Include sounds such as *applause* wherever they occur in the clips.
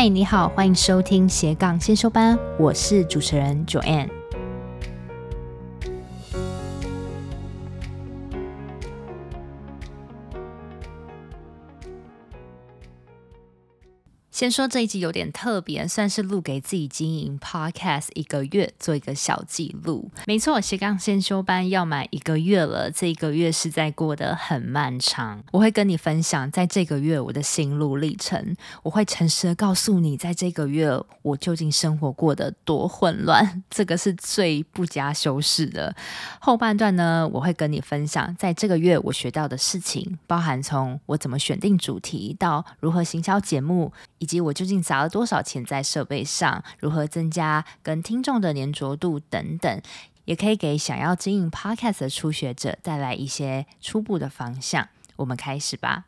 嗨，你好，欢迎收听斜杠先修班，我是主持人 Joanne。先说这一集有点特别，算是录给自己经营 Podcast 一个月做一个小记录。没错，斜杠先修班要满一个月了，这一个月实在过得很漫长。我会跟你分享在这个月我的心路历程，我会诚实的告诉你，在这个月我究竟生活过得多混乱，这个是最不加修饰的。后半段呢，我会跟你分享在这个月我学到的事情，包含从我怎么选定主题到如何行销节目。以及我究竟砸了多少钱在设备上，如何增加跟听众的黏着度等等，也可以给想要经营 Podcast 的初学者带来一些初步的方向。我们开始吧。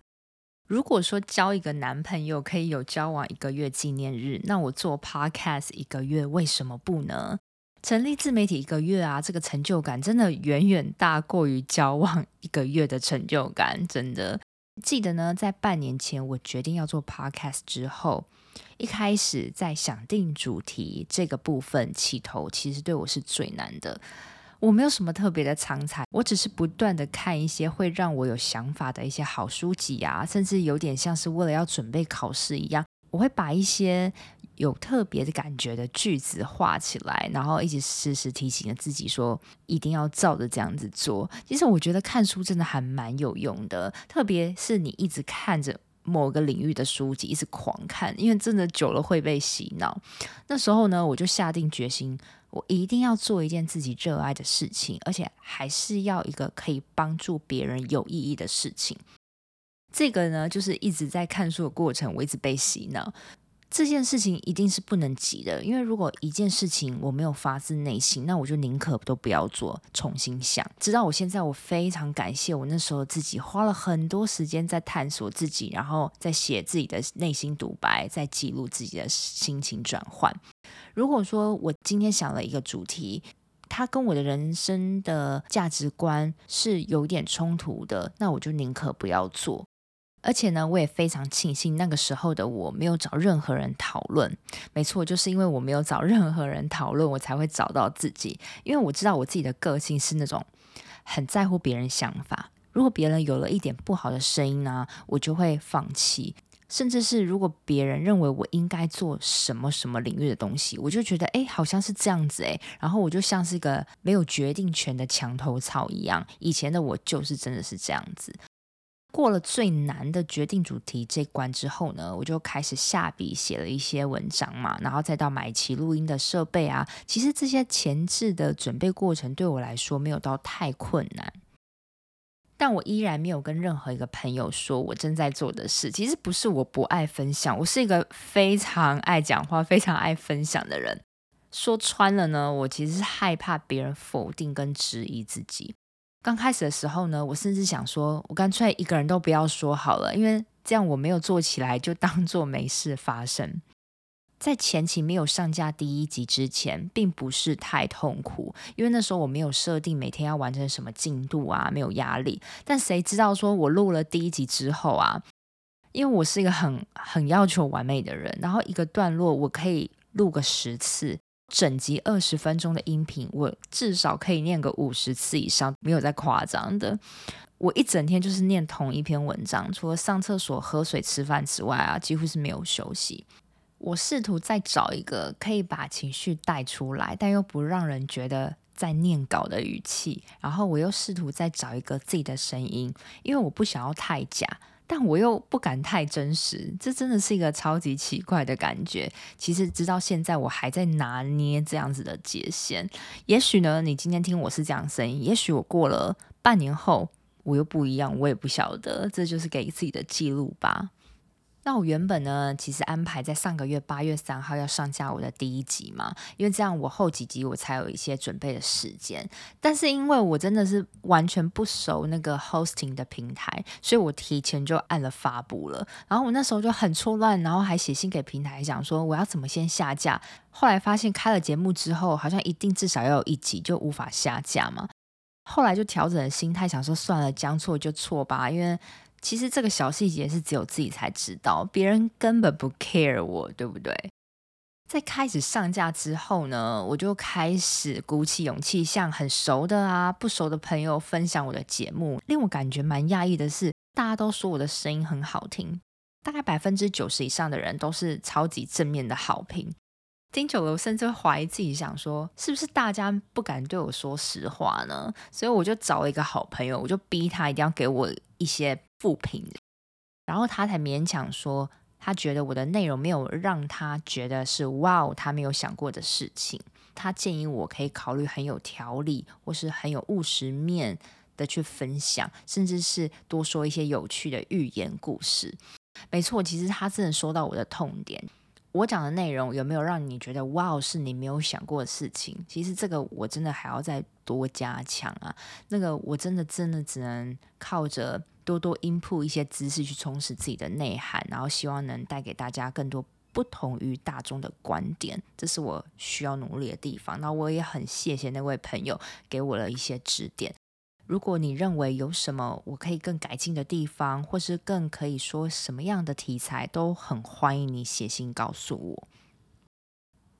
如果说交一个男朋友可以有交往一个月纪念日，那我做 Podcast 一个月为什么不呢？成立自媒体一个月啊，这个成就感真的远远大过于交往一个月的成就感，真的。记得呢，在半年前我决定要做 podcast 之后，一开始在想定主题这个部分起头，其实对我是最难的。我没有什么特别的长才，我只是不断的看一些会让我有想法的一些好书籍啊，甚至有点像是为了要准备考试一样，我会把一些。有特别的感觉的句子画起来，然后一直时时提醒着自己说，一定要照着这样子做。其实我觉得看书真的还蛮有用的，特别是你一直看着某个领域的书籍，一直狂看，因为真的久了会被洗脑。那时候呢，我就下定决心，我一定要做一件自己热爱的事情，而且还是要一个可以帮助别人有意义的事情。这个呢，就是一直在看书的过程，我一直被洗脑。这件事情一定是不能急的，因为如果一件事情我没有发自内心，那我就宁可都不要做，重新想。直到我现在，我非常感谢我那时候自己花了很多时间在探索自己，然后在写自己的内心独白，在记录自己的心情转换。如果说我今天想了一个主题，它跟我的人生的价值观是有点冲突的，那我就宁可不要做。而且呢，我也非常庆幸那个时候的我没有找任何人讨论。没错，就是因为我没有找任何人讨论，我才会找到自己。因为我知道我自己的个性是那种很在乎别人想法。如果别人有了一点不好的声音呢，我就会放弃。甚至是如果别人认为我应该做什么什么领域的东西，我就觉得诶，好像是这样子诶。然后我就像是一个没有决定权的墙头草一样。以前的我就是真的是这样子。过了最难的决定主题这关之后呢，我就开始下笔写了一些文章嘛，然后再到买齐录音的设备啊。其实这些前置的准备过程对我来说没有到太困难，但我依然没有跟任何一个朋友说我正在做的事。其实不是我不爱分享，我是一个非常爱讲话、非常爱分享的人。说穿了呢，我其实是害怕别人否定跟质疑自己。刚开始的时候呢，我甚至想说，我干脆一个人都不要说好了，因为这样我没有做起来，就 *laughs* 当做没事发生。在前期没有上架第一集之前，并不是太痛苦，因为那时候我没有设定每天要完成什么进度啊，没有压力。但谁知道说我录了第一集之后啊，因为我是一个很很要求完美的人，然后一个段落我可以录个十次。整集二十分钟的音频，我至少可以念个五十次以上，没有再夸张的。我一整天就是念同一篇文章，除了上厕所、喝水、吃饭之外啊，几乎是没有休息。我试图再找一个可以把情绪带出来，但又不让人觉得在念稿的语气。然后我又试图再找一个自己的声音，因为我不想要太假。但我又不敢太真实，这真的是一个超级奇怪的感觉。其实直到现在，我还在拿捏这样子的界限。也许呢，你今天听我是这样声音，也许我过了半年后，我又不一样，我也不晓得。这就是给自己的记录吧。那我原本呢，其实安排在上个月八月三号要上架我的第一集嘛，因为这样我后几集我才有一些准备的时间。但是因为我真的是完全不熟那个 hosting 的平台，所以我提前就按了发布了。然后我那时候就很错乱，然后还写信给平台讲说我要怎么先下架。后来发现开了节目之后，好像一定至少要有一集就无法下架嘛。后来就调整了心态，想说算了，将错就错吧，因为。其实这个小细节是只有自己才知道，别人根本不 care 我，对不对？在开始上架之后呢，我就开始鼓起勇气向很熟的啊、不熟的朋友分享我的节目。令我感觉蛮讶异的是，大家都说我的声音很好听，大概百分之九十以上的人都是超级正面的好评。听久了，我甚至会怀疑自己，想说是不是大家不敢对我说实话呢？所以我就找了一个好朋友，我就逼他一定要给我一些负评，然后他才勉强说，他觉得我的内容没有让他觉得是哇，他没有想过的事情。他建议我可以考虑很有条理或是很有务实面的去分享，甚至是多说一些有趣的寓言故事。没错，其实他真的说到我的痛点。我讲的内容有没有让你觉得哇，是你没有想过的事情？其实这个我真的还要再多加强啊。那个我真的真的只能靠着。多多 input 一些知识去充实自己的内涵，然后希望能带给大家更多不同于大众的观点，这是我需要努力的地方。那我也很谢谢那位朋友给我了一些指点。如果你认为有什么我可以更改进的地方，或是更可以说什么样的题材，都很欢迎你写信告诉我。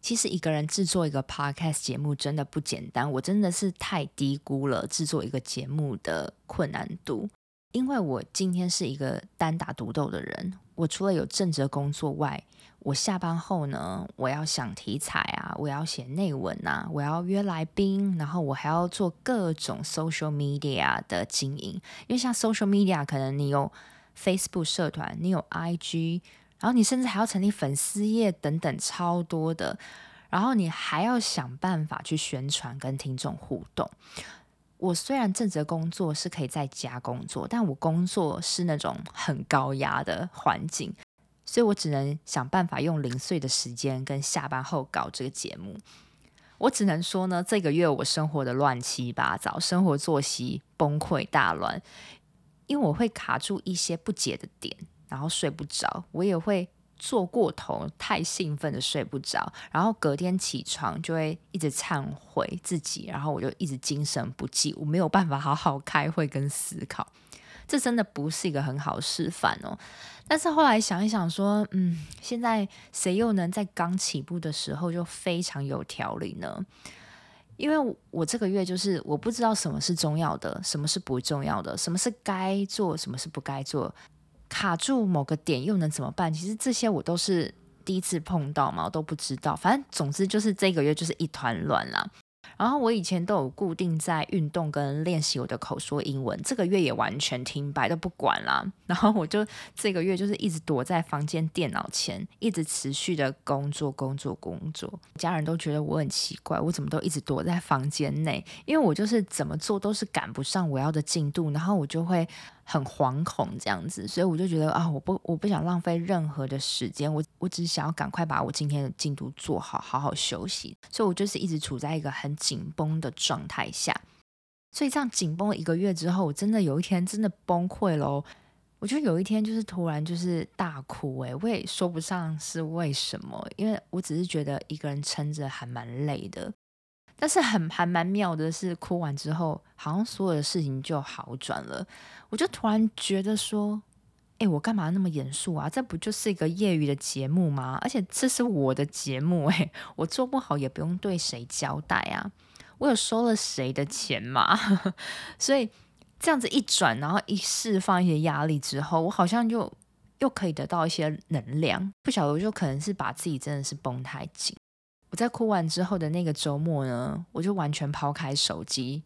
其实一个人制作一个 podcast 节目真的不简单，我真的是太低估了制作一个节目的困难度。因为我今天是一个单打独斗的人，我除了有正职工作外，我下班后呢，我要想题材啊，我要写内文啊，我要约来宾，然后我还要做各种 social media 的经营。因为像 social media，可能你有 Facebook 社团，你有 IG，然后你甚至还要成立粉丝页等等，超多的。然后你还要想办法去宣传，跟听众互动。我虽然正职工作是可以在家工作，但我工作是那种很高压的环境，所以我只能想办法用零碎的时间跟下班后搞这个节目。我只能说呢，这个月我生活的乱七八糟，生活作息崩溃大乱，因为我会卡住一些不解的点，然后睡不着，我也会。做过头，太兴奋的睡不着，然后隔天起床就会一直忏悔自己，然后我就一直精神不济，我没有办法好好开会跟思考，这真的不是一个很好示范哦。但是后来想一想说，嗯，现在谁又能在刚起步的时候就非常有条理呢？因为我这个月就是我不知道什么是重要的，什么是不重要的，什么是该做，什么是不该做。卡住某个点又能怎么办？其实这些我都是第一次碰到嘛，我都不知道。反正总之就是这个月就是一团乱啦。然后我以前都有固定在运动跟练习我的口说英文，这个月也完全停摆都不管啦。*laughs* 然后我就这个月就是一直躲在房间电脑前，一直持续的工作工作工作。家人都觉得我很奇怪，我怎么都一直躲在房间内？因为我就是怎么做都是赶不上我要的进度，然后我就会。很惶恐这样子，所以我就觉得啊，我不我不想浪费任何的时间，我我只想要赶快把我今天的进度做好，好好休息。所以我就是一直处在一个很紧绷的状态下。所以这样紧绷一个月之后，我真的有一天真的崩溃了。我就有一天就是突然就是大哭，诶，我也说不上是为什么，因为我只是觉得一个人撑着还蛮累的。但是很还蛮妙的是，哭完之后，好像所有的事情就好转了。我就突然觉得说，哎，我干嘛那么严肃啊？这不就是一个业余的节目吗？而且这是我的节目，哎，我做不好也不用对谁交代啊。我有收了谁的钱吗？*laughs* 所以这样子一转，然后一释放一些压力之后，我好像就又可以得到一些能量。不晓得，我就可能是把自己真的是绷太紧。我在哭完之后的那个周末呢，我就完全抛开手机，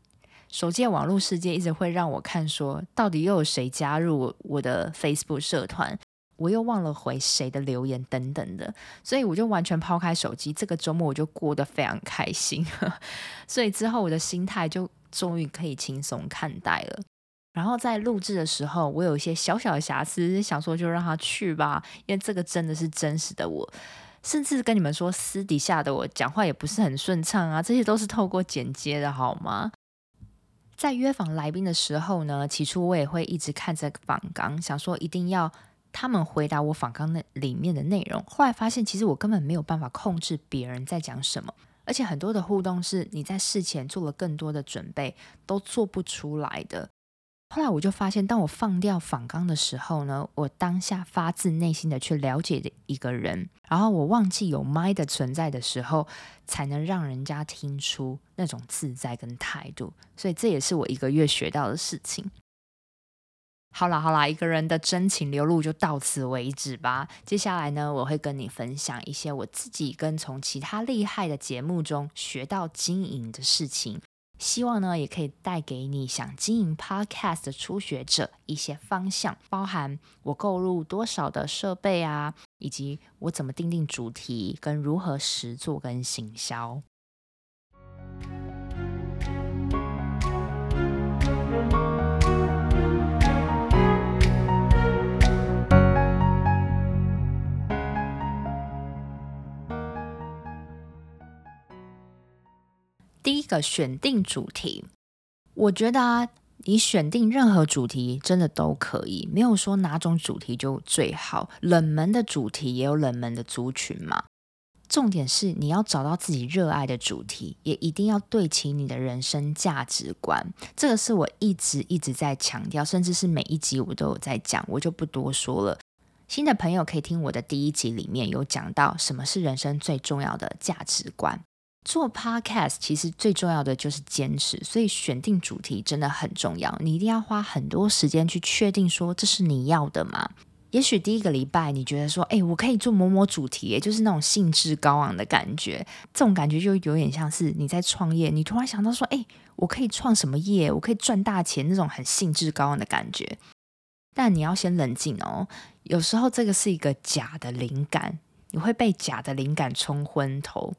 手机的网络世界一直会让我看说，到底又有谁加入我的 Facebook 社团，我又忘了回谁的留言等等的，所以我就完全抛开手机。这个周末我就过得非常开心，*laughs* 所以之后我的心态就终于可以轻松看待了。然后在录制的时候，我有一些小小的瑕疵，想说就让他去吧，因为这个真的是真实的我。甚至跟你们说，私底下的我讲话也不是很顺畅啊，这些都是透过剪接的，好吗？在约访来宾的时候呢，起初我也会一直看着访纲，想说一定要他们回答我访纲那里面的内容。后来发现，其实我根本没有办法控制别人在讲什么，而且很多的互动是你在事前做了更多的准备都做不出来的。后来我就发现，当我放掉访纲的时候呢，我当下发自内心的去了解一个人，然后我忘记有麦的存在的时候，才能让人家听出那种自在跟态度。所以这也是我一个月学到的事情。好啦好啦，一个人的真情流露就到此为止吧。接下来呢，我会跟你分享一些我自己跟从其他厉害的节目中学到经营的事情。希望呢，也可以带给你想经营 Podcast 的初学者一些方向，包含我购入多少的设备啊，以及我怎么定定主题，跟如何实做跟行销。第一个选定主题，我觉得啊，你选定任何主题真的都可以，没有说哪种主题就最好。冷门的主题也有冷门的族群嘛。重点是你要找到自己热爱的主题，也一定要对齐你的人生价值观。这个是我一直一直在强调，甚至是每一集我都有在讲，我就不多说了。新的朋友可以听我的第一集，里面有讲到什么是人生最重要的价值观。做 podcast 其实最重要的就是坚持，所以选定主题真的很重要。你一定要花很多时间去确定说，这是你要的吗？也许第一个礼拜你觉得说，哎，我可以做某某主题，就是那种兴致高昂的感觉。这种感觉就有点像是你在创业，你突然想到说，哎，我可以创什么业？我可以赚大钱，那种很兴致高昂的感觉。但你要先冷静哦，有时候这个是一个假的灵感，你会被假的灵感冲昏头。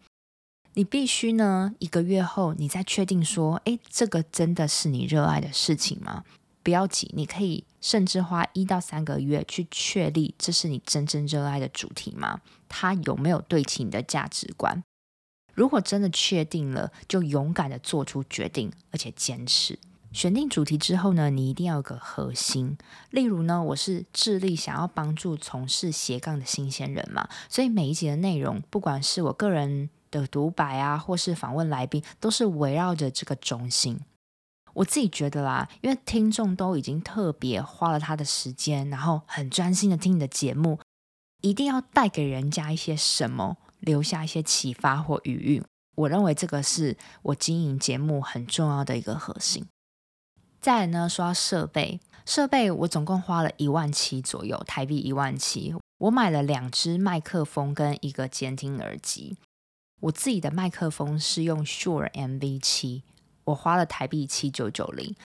你必须呢，一个月后你再确定说，诶，这个真的是你热爱的事情吗？不要急，你可以甚至花一到三个月去确立这是你真正热爱的主题吗？它有没有对齐你的价值观？如果真的确定了，就勇敢的做出决定，而且坚持。选定主题之后呢，你一定要有个核心。例如呢，我是致力想要帮助从事斜杠的新鲜人嘛，所以每一集的内容，不管是我个人。的独白啊，或是访问来宾，都是围绕着这个中心。我自己觉得啦，因为听众都已经特别花了他的时间，然后很专心的听你的节目，一定要带给人家一些什么，留下一些启发或余韵。我认为这个是我经营节目很重要的一个核心。再来呢，说到设备，设备我总共花了一万七左右，台币一万七，我买了两支麦克风跟一个监听耳机。我自己的麦克风是用 Sure MV7，我花了台币七九九零。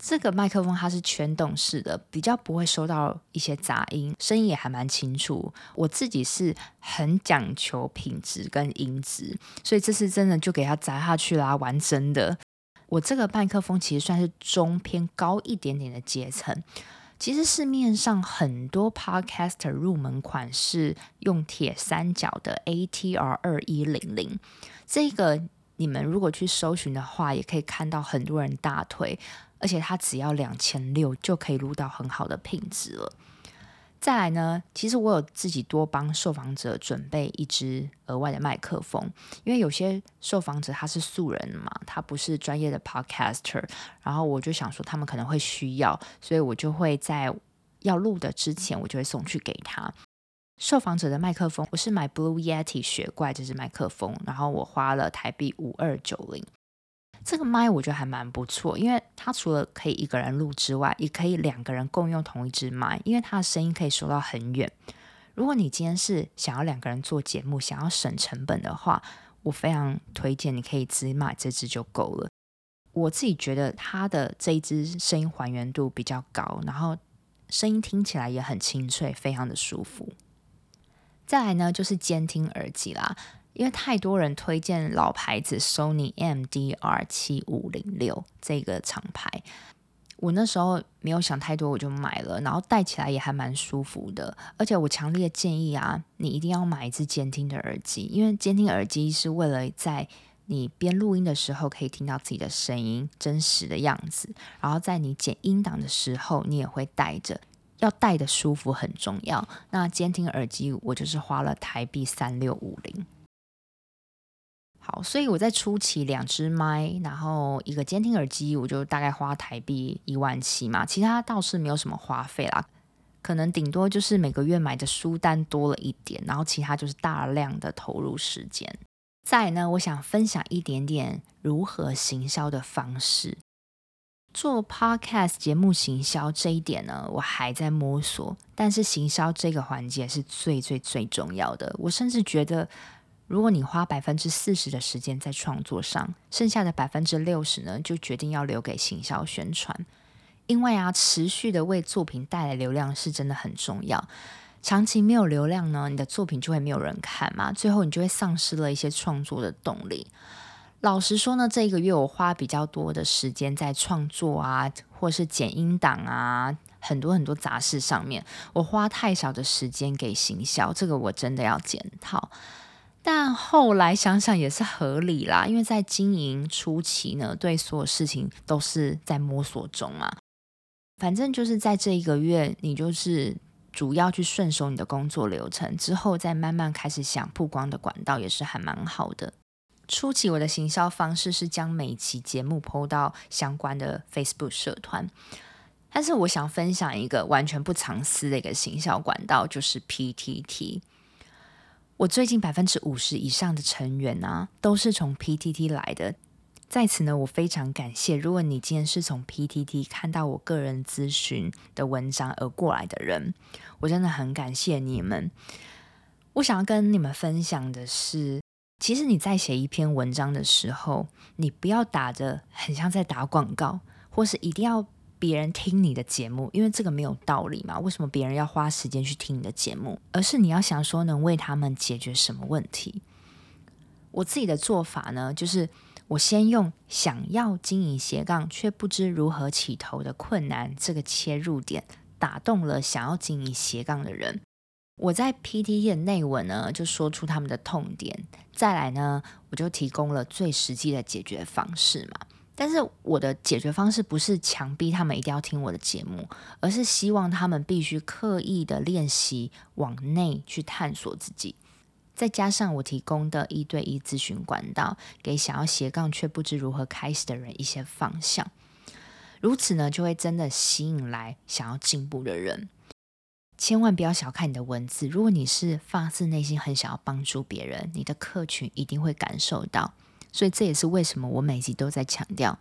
这个麦克风它是全动式的，比较不会收到一些杂音，声音也还蛮清楚。我自己是很讲求品质跟音质，所以这次真的就给它砸下去啦，玩真的。我这个麦克风其实算是中偏高一点点的阶层。其实市面上很多 Podcaster 入门款是用铁三角的 ATR 二一零零，这个你们如果去搜寻的话，也可以看到很多人大推，而且它只要两千六就可以录到很好的品质了。再来呢，其实我有自己多帮受访者准备一支额外的麦克风，因为有些受访者他是素人嘛，他不是专业的 podcaster，然后我就想说他们可能会需要，所以我就会在要录的之前，我就会送去给他。受访者的麦克风，我是买 Blue Yeti 雪怪这支麦克风，然后我花了台币五二九零。这个麦我觉得还蛮不错，因为它除了可以一个人录之外，也可以两个人共用同一支麦，因为它的声音可以收到很远。如果你今天是想要两个人做节目，想要省成本的话，我非常推荐你可以只买这支就够了。我自己觉得它的这一支声音还原度比较高，然后声音听起来也很清脆，非常的舒服。再来呢，就是监听耳机啦。因为太多人推荐老牌子 Sony MDR 七五零六这个厂牌，我那时候没有想太多，我就买了，然后戴起来也还蛮舒服的。而且我强烈建议啊，你一定要买一支监听的耳机，因为监听耳机是为了在你边录音的时候可以听到自己的声音真实的样子，然后在你剪音档的时候你也会戴着，要戴的舒服很重要。那监听耳机我就是花了台币三六五零。好，所以我在初期两只麦，然后一个监听耳机，我就大概花台币一万七嘛，其他倒是没有什么花费啦，可能顶多就是每个月买的书单多了一点，然后其他就是大量的投入时间。再呢，我想分享一点点如何行销的方式。做 Podcast 节目行销这一点呢，我还在摸索，但是行销这个环节是最最最重要的。我甚至觉得。如果你花百分之四十的时间在创作上，剩下的百分之六十呢，就决定要留给行销宣传。因为啊，持续的为作品带来流量是真的很重要。长期没有流量呢，你的作品就会没有人看嘛，最后你就会丧失了一些创作的动力。老实说呢，这一个月我花比较多的时间在创作啊，或是剪音档啊，很多很多杂事上面，我花太少的时间给行销，这个我真的要检讨。但后来想想也是合理啦，因为在经营初期呢，对所有事情都是在摸索中嘛。反正就是在这一个月，你就是主要去顺手你的工作流程，之后再慢慢开始想曝光的管道，也是还蛮好的。初期我的行销方式是将每期节目 PO 到相关的 Facebook 社团，但是我想分享一个完全不藏私的一个行销管道，就是 PTT。我最近百分之五十以上的成员啊，都是从 PTT 来的。在此呢，我非常感谢，如果你今天是从 PTT 看到我个人咨询的文章而过来的人，我真的很感谢你们。我想要跟你们分享的是，其实你在写一篇文章的时候，你不要打着很像在打广告，或是一定要。别人听你的节目，因为这个没有道理嘛？为什么别人要花时间去听你的节目？而是你要想说能为他们解决什么问题？我自己的做法呢，就是我先用想要经营斜杠却不知如何起头的困难这个切入点，打动了想要经营斜杠的人。我在 PTT 的内文呢，就说出他们的痛点，再来呢，我就提供了最实际的解决方式嘛。但是我的解决方式不是强逼他们一定要听我的节目，而是希望他们必须刻意的练习往内去探索自己。再加上我提供的一对一咨询管道，给想要斜杠却不知如何开始的人一些方向。如此呢，就会真的吸引来想要进步的人。千万不要小看你的文字，如果你是发自内心很想要帮助别人，你的客群一定会感受到。所以这也是为什么我每集都在强调，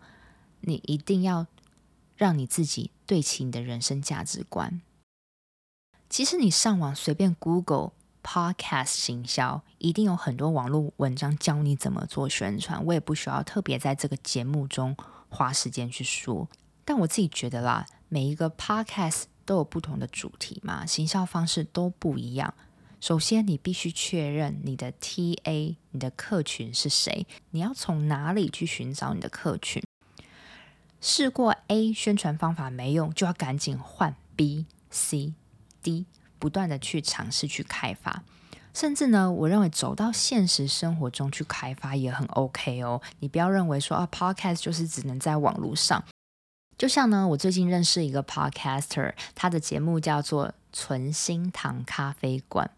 你一定要让你自己对齐你的人生价值观。其实你上网随便 Google Podcast 行销，一定有很多网络文章教你怎么做宣传。我也不需要特别在这个节目中花时间去说。但我自己觉得啦，每一个 Podcast 都有不同的主题嘛，行销方式都不一样。首先，你必须确认你的 TA，你的客群是谁？你要从哪里去寻找你的客群？试过 A 宣传方法没用，就要赶紧换 B、C、D，不断的去尝试去开发。甚至呢，我认为走到现实生活中去开发也很 OK 哦。你不要认为说啊，Podcast 就是只能在网络上。就像呢，我最近认识一个 Podcaster，他的节目叫做存心堂咖啡馆。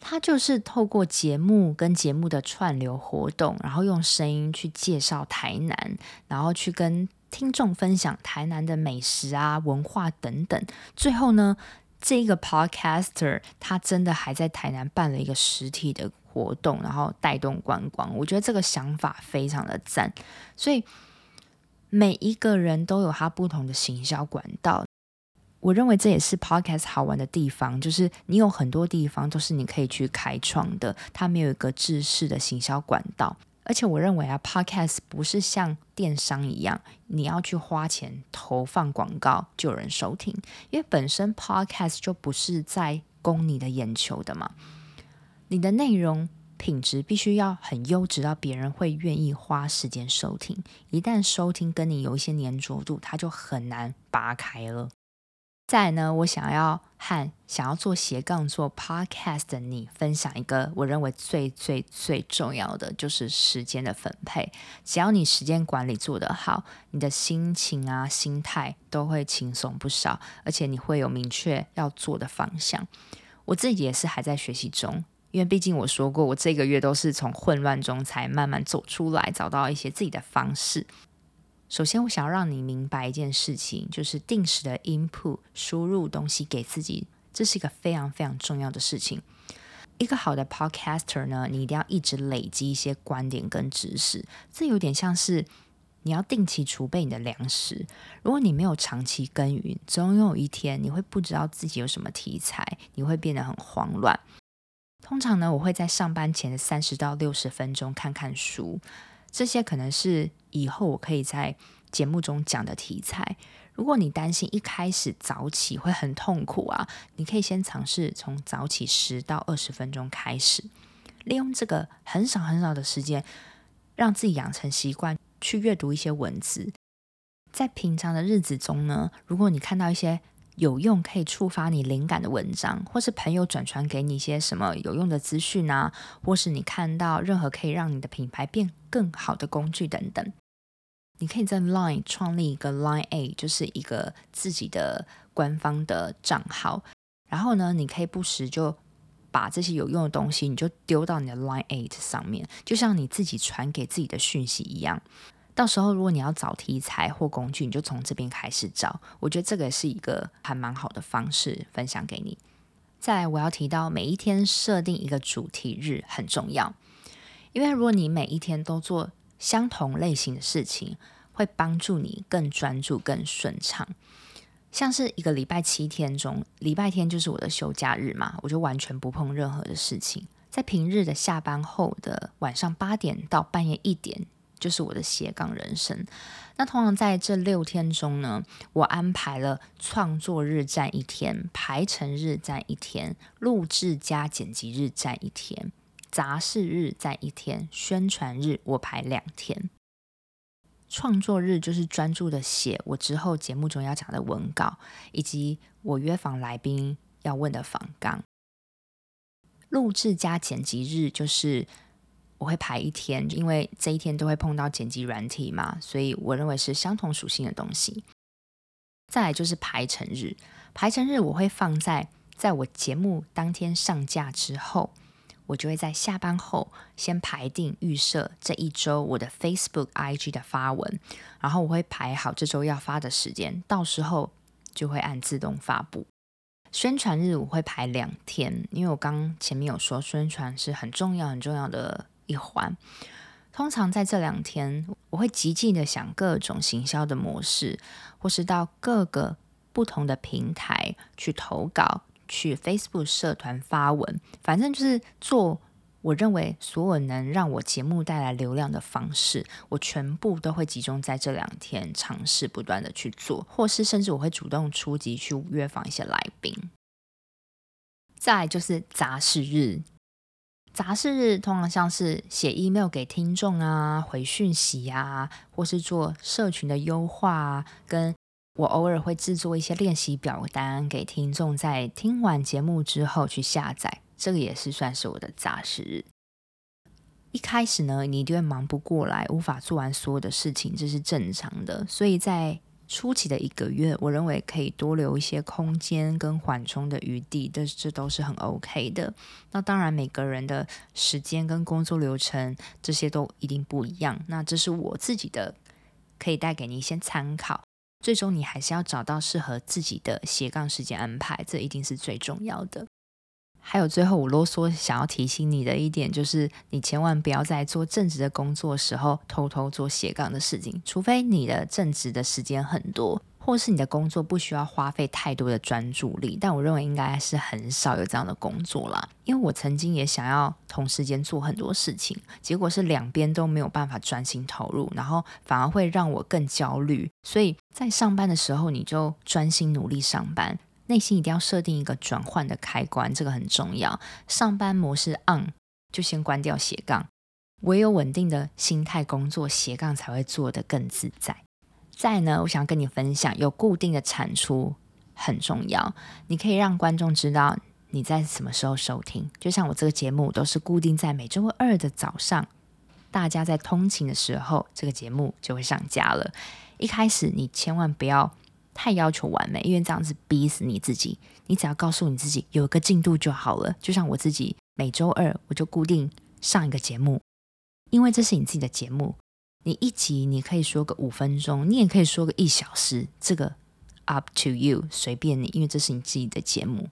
他就是透过节目跟节目的串流活动，然后用声音去介绍台南，然后去跟听众分享台南的美食啊、文化等等。最后呢，这个 podcaster 他真的还在台南办了一个实体的活动，然后带动观光。我觉得这个想法非常的赞。所以每一个人都有他不同的行销管道。我认为这也是 Podcast 好玩的地方，就是你有很多地方都是你可以去开创的，它没有一个制式的行销管道。而且我认为啊，Podcast 不是像电商一样，你要去花钱投放广告就有人收听，因为本身 Podcast 就不是在供你的眼球的嘛。你的内容品质必须要很优质到别人会愿意花时间收听，一旦收听跟你有一些黏着度，它就很难拔开了。再呢，我想要和想要做斜杠做 podcast 的你分享一个我认为最最最重要的，就是时间的分配。只要你时间管理做得好，你的心情啊、心态都会轻松不少，而且你会有明确要做的方向。我自己也是还在学习中，因为毕竟我说过，我这个月都是从混乱中才慢慢走出来，找到一些自己的方式。首先，我想要让你明白一件事情，就是定时的 input 输入东西给自己，这是一个非常非常重要的事情。一个好的 podcaster 呢，你一定要一直累积一些观点跟知识，这有点像是你要定期储备你的粮食。如果你没有长期耕耘，总有一天你会不知道自己有什么题材，你会变得很慌乱。通常呢，我会在上班前的三十到六十分钟看看书。这些可能是以后我可以在节目中讲的题材。如果你担心一开始早起会很痛苦啊，你可以先尝试从早起十到二十分钟开始，利用这个很少很少的时间，让自己养成习惯去阅读一些文字。在平常的日子中呢，如果你看到一些有用可以触发你灵感的文章，或是朋友转传给你一些什么有用的资讯啊，或是你看到任何可以让你的品牌变更好的工具等等，你可以在 Line 创立一个 Line A，就是一个自己的官方的账号。然后呢，你可以不时就把这些有用的东西，你就丢到你的 Line A 上面，就像你自己传给自己的讯息一样。到时候，如果你要找题材或工具，你就从这边开始找。我觉得这个是一个还蛮好的方式，分享给你。再来，我要提到每一天设定一个主题日很重要，因为如果你每一天都做相同类型的事情，会帮助你更专注、更顺畅。像是一个礼拜七天中，礼拜天就是我的休假日嘛，我就完全不碰任何的事情。在平日的下班后的晚上八点到半夜一点。就是我的斜杠人生。那通常在这六天中呢，我安排了创作日占一天，排程日占一天，录制加剪辑日占一天，杂事日占一天，宣传日我排两天。创作日就是专注的写我之后节目中要讲的文稿，以及我约访来宾要问的访纲。录制加剪辑日就是。我会排一天，因为这一天都会碰到剪辑软体嘛，所以我认为是相同属性的东西。再来就是排程日，排程日我会放在在我节目当天上架之后，我就会在下班后先排定预设这一周我的 Facebook、IG 的发文，然后我会排好这周要发的时间，到时候就会按自动发布。宣传日我会排两天，因为我刚前面有说宣传是很重要很重要的。一环，通常在这两天，我会积极的想各种行销的模式，或是到各个不同的平台去投稿，去 Facebook 社团发文，反正就是做我认为所有能让我节目带来流量的方式，我全部都会集中在这两天尝试不断的去做，或是甚至我会主动出击去约访一些来宾。再就是杂事日。杂事日通常像是写 email 给听众啊，回讯息啊，或是做社群的优化啊，跟我偶尔会制作一些练习表单给听众，在听完节目之后去下载，这个也是算是我的杂事日。一开始呢，你一定会忙不过来，无法做完所有的事情，这是正常的，所以在初期的一个月，我认为可以多留一些空间跟缓冲的余地，这这都是很 OK 的。那当然，每个人的时间跟工作流程这些都一定不一样。那这是我自己的，可以带给你一些参考。最终，你还是要找到适合自己的斜杠时间安排，这一定是最重要的。还有最后，我啰嗦想要提醒你的一点就是，你千万不要在做正职的工作时候偷偷做斜杠的事情，除非你的正职的时间很多，或是你的工作不需要花费太多的专注力。但我认为应该是很少有这样的工作啦，因为我曾经也想要同时间做很多事情，结果是两边都没有办法专心投入，然后反而会让我更焦虑。所以在上班的时候，你就专心努力上班。内心一定要设定一个转换的开关，这个很重要。上班模式 on 就先关掉斜杠，唯有稳定的心态工作，斜杠才会做得更自在。再呢，我想跟你分享，有固定的产出很重要。你可以让观众知道你在什么时候收听，就像我这个节目都是固定在每周二的早上，大家在通勤的时候，这个节目就会上架了。一开始你千万不要。太要求完美，因为这样子逼死你自己。你只要告诉你自己有一个进度就好了。就像我自己每周二我就固定上一个节目，因为这是你自己的节目，你一集你可以说个五分钟，你也可以说个一小时，这个 up to you，随便你，因为这是你自己的节目。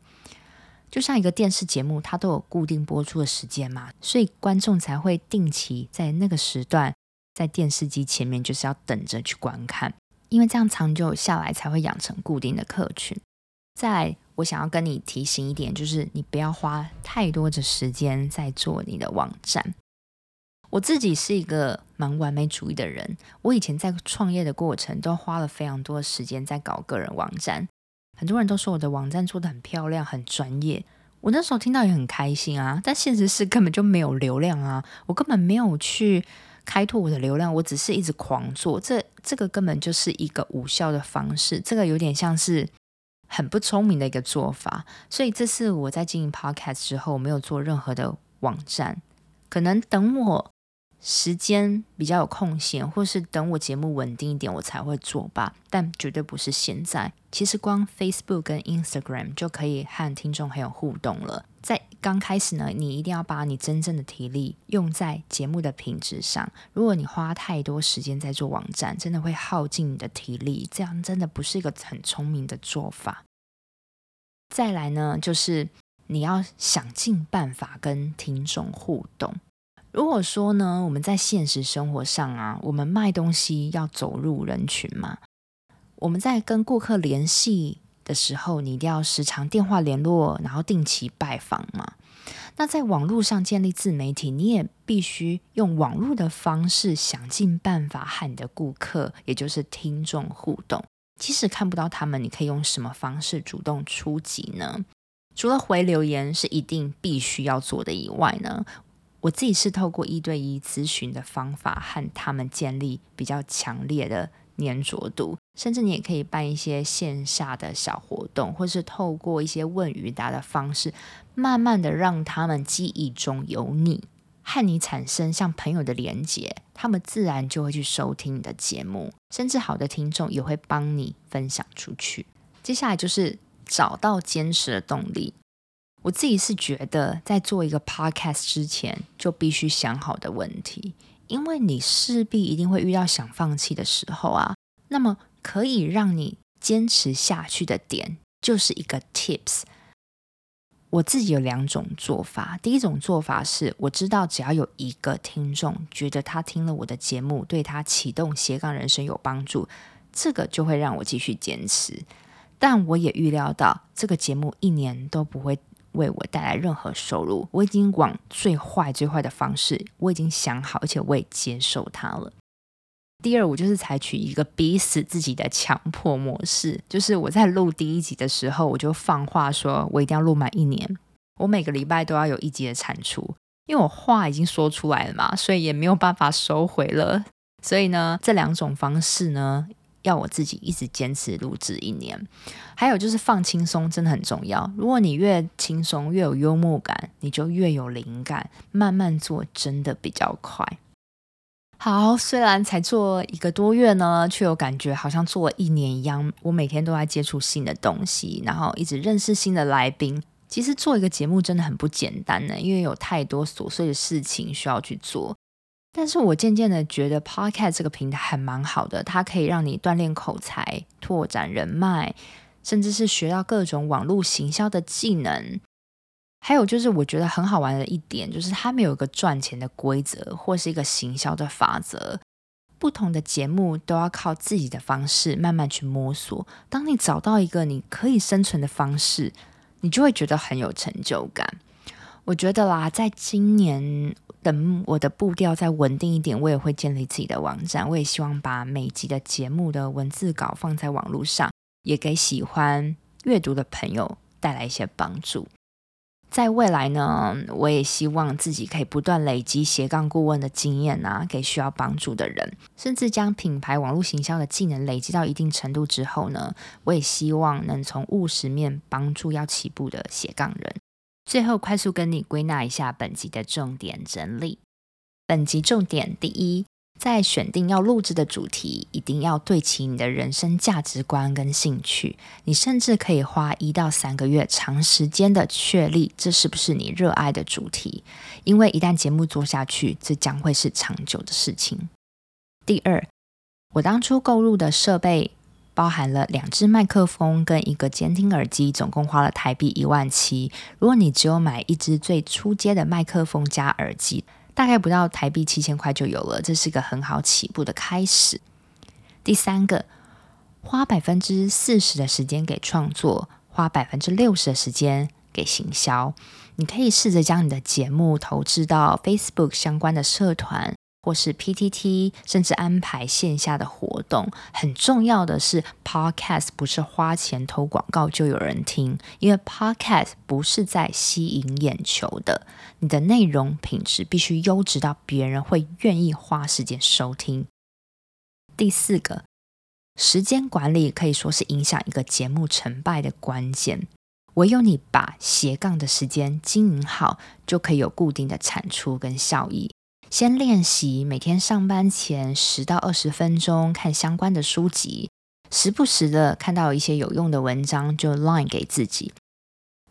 就像一个电视节目，它都有固定播出的时间嘛，所以观众才会定期在那个时段在电视机前面，就是要等着去观看，因为这样长久下来才会养成固定的客群。再来，我想要跟你提醒一点，就是你不要花太多的时间在做你的网站。我自己是一个蛮完美主义的人，我以前在创业的过程都花了非常多的时间在搞个人网站。很多人都说我的网站做得很漂亮、很专业，我那时候听到也很开心啊。但现实是根本就没有流量啊，我根本没有去开拓我的流量，我只是一直狂做，这这个根本就是一个无效的方式，这个有点像是。很不聪明的一个做法，所以这次我在经营 Podcast 之后，没有做任何的网站。可能等我时间比较有空闲，或是等我节目稳定一点，我才会做吧。但绝对不是现在。其实光 Facebook 跟 Instagram 就可以和听众很有互动了。在刚开始呢，你一定要把你真正的体力用在节目的品质上。如果你花太多时间在做网站，真的会耗尽你的体力，这样真的不是一个很聪明的做法。再来呢，就是你要想尽办法跟听众互动。如果说呢，我们在现实生活上啊，我们卖东西要走入人群嘛，我们在跟顾客联系的时候，你一定要时常电话联络，然后定期拜访嘛。那在网络上建立自媒体，你也必须用网络的方式，想尽办法和你的顾客，也就是听众互动。即使看不到他们，你可以用什么方式主动出击呢？除了回留言是一定必须要做的以外呢，我自己是透过一对一咨询的方法和他们建立比较强烈的粘着度。甚至你也可以办一些线下的小活动，或是透过一些问与答的方式，慢慢的让他们记忆中有你，和你产生像朋友的连结，他们自然就会去收听你的节目，甚至好的听众也会帮你分享出去。接下来就是找到坚持的动力。我自己是觉得，在做一个 podcast 之前，就必须想好的问题，因为你势必一定会遇到想放弃的时候啊，那么。可以让你坚持下去的点，就是一个 tips。我自己有两种做法。第一种做法是，我知道只要有一个听众觉得他听了我的节目，对他启动斜杠人生有帮助，这个就会让我继续坚持。但我也预料到，这个节目一年都不会为我带来任何收入。我已经往最坏、最坏的方式，我已经想好，而且我也接受它了。第二，我就是采取一个逼死自己的强迫模式，就是我在录第一集的时候，我就放话说，我一定要录满一年，我每个礼拜都要有一集的产出，因为我话已经说出来了嘛，所以也没有办法收回了。所以呢，这两种方式呢，要我自己一直坚持录制一年。还有就是放轻松，真的很重要。如果你越轻松，越有幽默感，你就越有灵感，慢慢做真的比较快。好，虽然才做一个多月呢，却有感觉好像做了一年一样。我每天都在接触新的东西，然后一直认识新的来宾。其实做一个节目真的很不简单呢，因为有太多琐碎的事情需要去做。但是我渐渐的觉得 Podcast 这个平台还蛮好的，它可以让你锻炼口才、拓展人脉，甚至是学到各种网络行销的技能。还有就是，我觉得很好玩的一点，就是他们有一个赚钱的规则，或是一个行销的法则。不同的节目都要靠自己的方式慢慢去摸索。当你找到一个你可以生存的方式，你就会觉得很有成就感。我觉得啦，在今年等我的步调再稳定一点，我也会建立自己的网站。我也希望把每集的节目的文字稿放在网络上，也给喜欢阅读的朋友带来一些帮助。在未来呢，我也希望自己可以不断累积斜杠顾问的经验啊，给需要帮助的人，甚至将品牌网络行销的技能累积到一定程度之后呢，我也希望能从务实面帮助要起步的斜杠人。最后，快速跟你归纳一下本集的重点整理。本集重点：第一，在选定要录制的主题，一定要对齐你的人生价值观跟兴趣。你甚至可以花一到三个月长时间的确立这是不是你热爱的主题，因为一旦节目做下去，这将会是长久的事情。第二，我当初购入的设备包含了两只麦克风跟一个监听耳机，总共花了台币一万七。如果你只有买一只最初阶的麦克风加耳机，大概不到台币七千块就有了，这是个很好起步的开始。第三个，花百分之四十的时间给创作，花百分之六十的时间给行销。你可以试着将你的节目投资到 Facebook 相关的社团。或是 PTT，甚至安排线下的活动。很重要的是，Podcast 不是花钱投广告就有人听，因为 Podcast 不是在吸引眼球的。你的内容品质必须优质到别人会愿意花时间收听。第四个，时间管理可以说是影响一个节目成败的关键。唯有你把斜杠的时间经营好，就可以有固定的产出跟效益。先练习每天上班前十到二十分钟看相关的书籍，时不时的看到一些有用的文章就 line 给自己。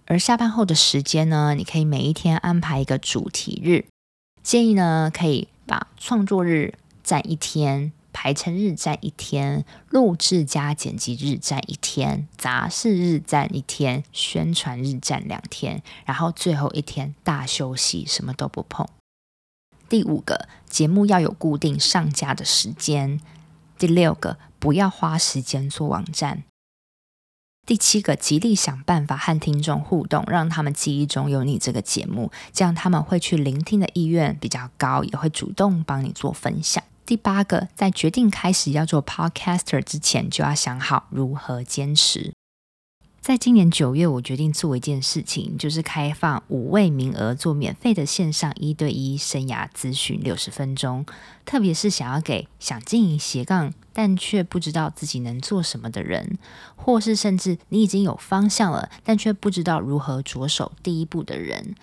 而下班后的时间呢，你可以每一天安排一个主题日，建议呢可以把创作日占一天，排成日占一天，录制加剪辑日占一天，杂事日占一天，宣传日占两天，然后最后一天大休息，什么都不碰。第五个，节目要有固定上架的时间。第六个，不要花时间做网站。第七个，极力想办法和听众互动，让他们记忆中有你这个节目，这样他们会去聆听的意愿比较高，也会主动帮你做分享。第八个，在决定开始要做 Podcaster 之前，就要想好如何坚持。在今年九月，我决定做一件事情，就是开放五位名额做免费的线上一对一生涯咨询六十分钟。特别是想要给想经营斜杠但却不知道自己能做什么的人，或是甚至你已经有方向了，但却不知道如何着手第一步的人。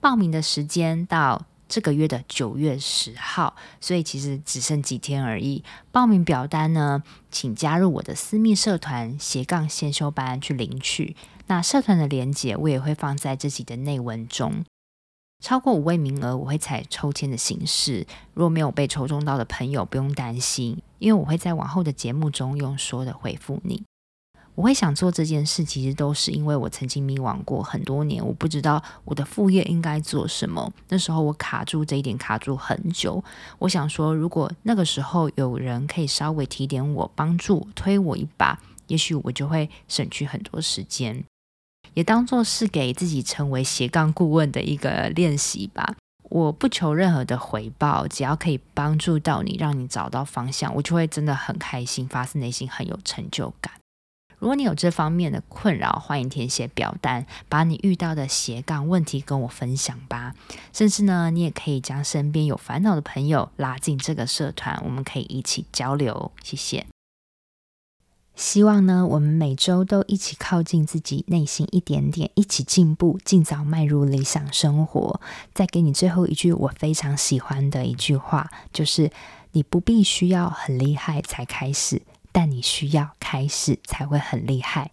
报名的时间到这个月的九月十号，所以其实只剩几天而已。报名表单呢，请加入我的私密社团斜杠先修班去领取。那社团的连接我也会放在自己的内文中。超过五位名额，我会采抽签的形式。如果没有被抽中到的朋友，不用担心，因为我会在往后的节目中用说的回复你。我会想做这件事，其实都是因为我曾经迷惘过很多年，我不知道我的副业应该做什么。那时候我卡住这一点，卡住很久。我想说，如果那个时候有人可以稍微提点我，帮助推我一把，也许我就会省去很多时间，也当做是给自己成为斜杠顾问的一个练习吧。我不求任何的回报，只要可以帮助到你，让你找到方向，我就会真的很开心，发自内心很有成就感。如果你有这方面的困扰，欢迎填写表单，把你遇到的斜杠问题跟我分享吧。甚至呢，你也可以将身边有烦恼的朋友拉进这个社团，我们可以一起交流。谢谢。希望呢，我们每周都一起靠近自己内心一点点，一起进步，尽早迈入理想生活。再给你最后一句我非常喜欢的一句话，就是你不必需要很厉害才开始。但你需要开始才会很厉害。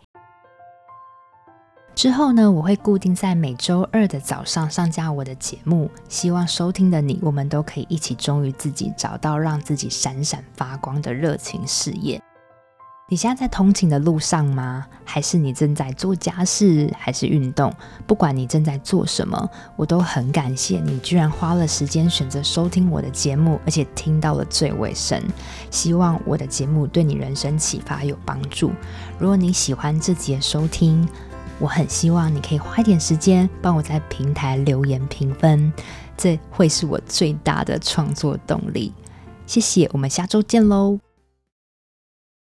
之后呢，我会固定在每周二的早上上架我的节目，希望收听的你，我们都可以一起忠于自己，找到让自己闪闪发光的热情事业。你现在在通勤的路上吗？还是你正在做家事，还是运动？不管你正在做什么，我都很感谢你，居然花了时间选择收听我的节目，而且听到了最尾声。希望我的节目对你人生启发有帮助。如果你喜欢这集的收听，我很希望你可以花一点时间帮我在平台留言评分，这会是我最大的创作动力。谢谢，我们下周见喽。